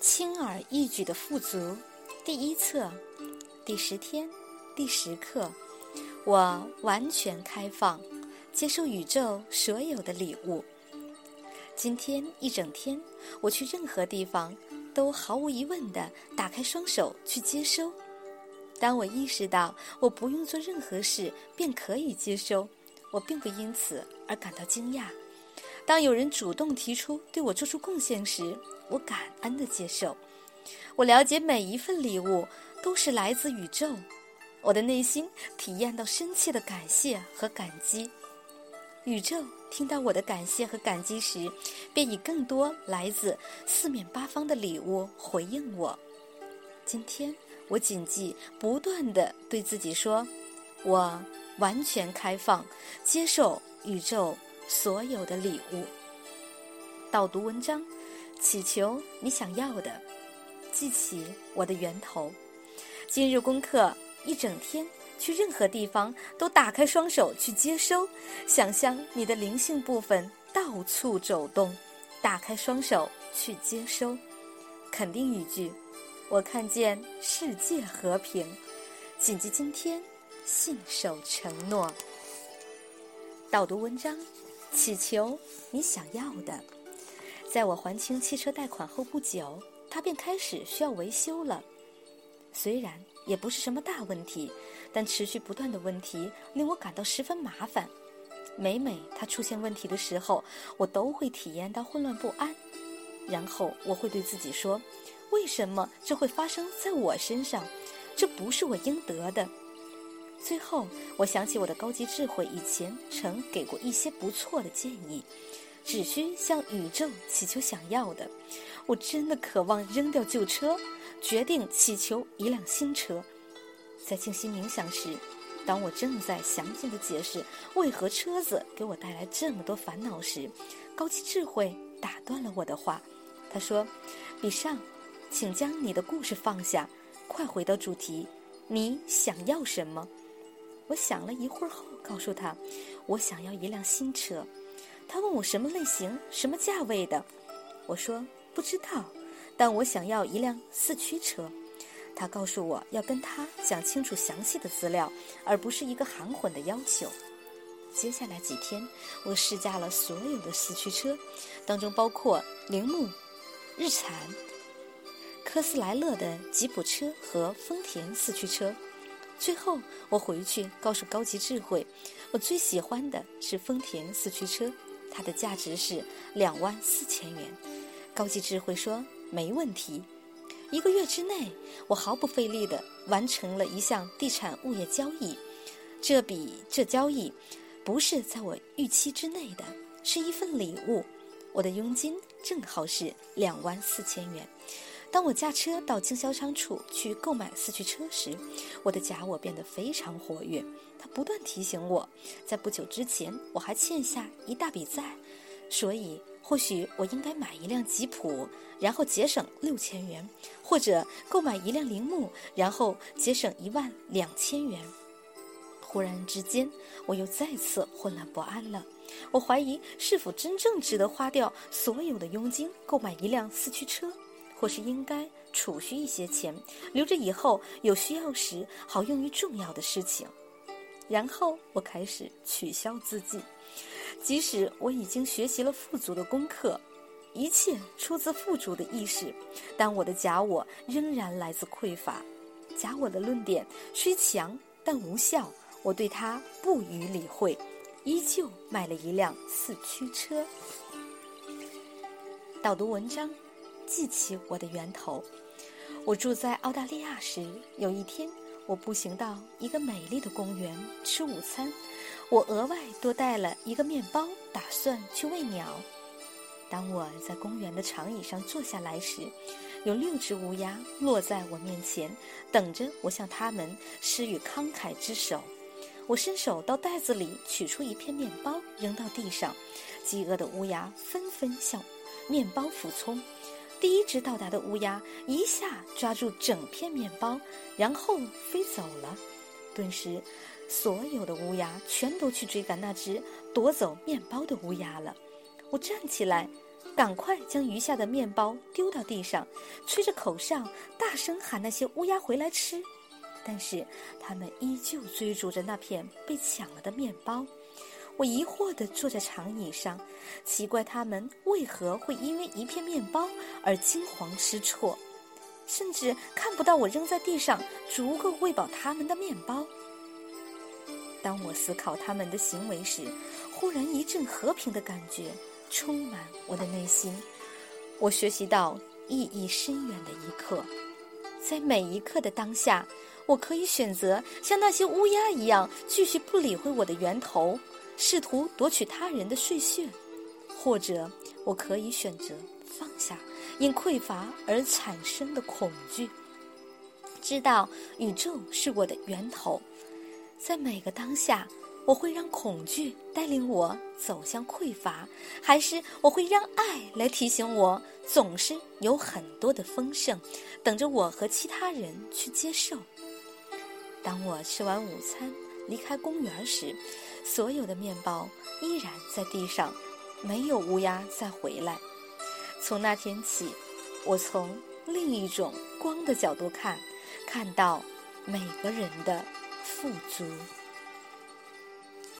轻而易举的富足，第一册，第十天，第十课，我完全开放，接受宇宙所有的礼物。今天一整天，我去任何地方，都毫无疑问地打开双手去接收。当我意识到我不用做任何事便可以接收，我并不因此而感到惊讶。当有人主动提出对我做出贡献时，我感恩的接受。我了解每一份礼物都是来自宇宙，我的内心体验到深切的感谢和感激。宇宙听到我的感谢和感激时，便以更多来自四面八方的礼物回应我。今天，我谨记不断的对自己说：“我完全开放，接受宇宙。”所有的礼物。导读文章，祈求你想要的，记起我的源头。今日功课，一整天去任何地方都打开双手去接收，想象你的灵性部分到处走动，打开双手去接收。肯定语句：我看见世界和平。谨记今天，信守承诺。导读文章。祈求你想要的。在我还清汽车贷款后不久，它便开始需要维修了。虽然也不是什么大问题，但持续不断的问题令我感到十分麻烦。每每它出现问题的时候，我都会体验到混乱不安。然后我会对自己说：“为什么这会发生在我身上？这不是我应得的。”最后，我想起我的高级智慧以前曾给过一些不错的建议，只需向宇宙祈求想要的。我真的渴望扔掉旧车，决定祈求一辆新车。在静心冥想时，当我正在详尽的解释为何车子给我带来这么多烦恼时，高级智慧打断了我的话。他说：“比上，请将你的故事放下，快回到主题。你想要什么？”我想了一会儿后，告诉他：“我想要一辆新车。”他问我什么类型、什么价位的。我说：“不知道，但我想要一辆四驱车。”他告诉我要跟他讲清楚详细的资料，而不是一个含混的要求。接下来几天，我试驾了所有的四驱车，当中包括铃木、日产、科斯莱勒的吉普车和丰田四驱车。最后，我回去告诉高级智慧，我最喜欢的是丰田四驱车，它的价值是两万四千元。高级智慧说没问题。一个月之内，我毫不费力地完成了一项地产物业交易。这笔这交易不是在我预期之内的，是一份礼物。我的佣金正好是两万四千元。当我驾车到经销商处去购买四驱车时，我的假我变得非常活跃。他不断提醒我，在不久之前我还欠下一大笔债，所以或许我应该买一辆吉普，然后节省六千元，或者购买一辆铃木，然后节省一万两千元。忽然之间，我又再次混乱不安了。我怀疑是否真正值得花掉所有的佣金购买一辆四驱车。或是应该储蓄一些钱，留着以后有需要时好用于重要的事情。然后我开始取消自己，即使我已经学习了富足的功课，一切出自富足的意识，但我的假我仍然来自匮乏。假我的论点虽强但无效，我对他不予理会，依旧买了一辆四驱车。导读文章。记起我的源头。我住在澳大利亚时，有一天，我步行到一个美丽的公园吃午餐。我额外多带了一个面包，打算去喂鸟。当我在公园的长椅上坐下来时，有六只乌鸦落在我面前，等着我向它们施予慷慨之手。我伸手到袋子里取出一片面包，扔到地上。饥饿的乌鸦纷纷向面包俯冲。第一只到达的乌鸦一下抓住整片面包，然后飞走了。顿时，所有的乌鸦全都去追赶那只夺走面包的乌鸦了。我站起来，赶快将余下的面包丢到地上，吹着口哨，大声喊那些乌鸦回来吃。但是他们依旧追逐着那片被抢了的面包。我疑惑地坐在长椅上，奇怪他们为何会因为一片面包而惊惶失措，甚至看不到我扔在地上足够喂饱他们的面包。当我思考他们的行为时，忽然一阵和平的感觉充满我的内心。我学习到意义深远的一课，在每一刻的当下，我可以选择像那些乌鸦一样，继续不理会我的源头。试图夺取他人的睡穴，或者我可以选择放下因匮乏而产生的恐惧，知道宇宙是我的源头。在每个当下，我会让恐惧带领我走向匮乏，还是我会让爱来提醒我，总是有很多的丰盛等着我和其他人去接受？当我吃完午餐。离开公园时，所有的面包依然在地上，没有乌鸦再回来。从那天起，我从另一种光的角度看，看到每个人的富足。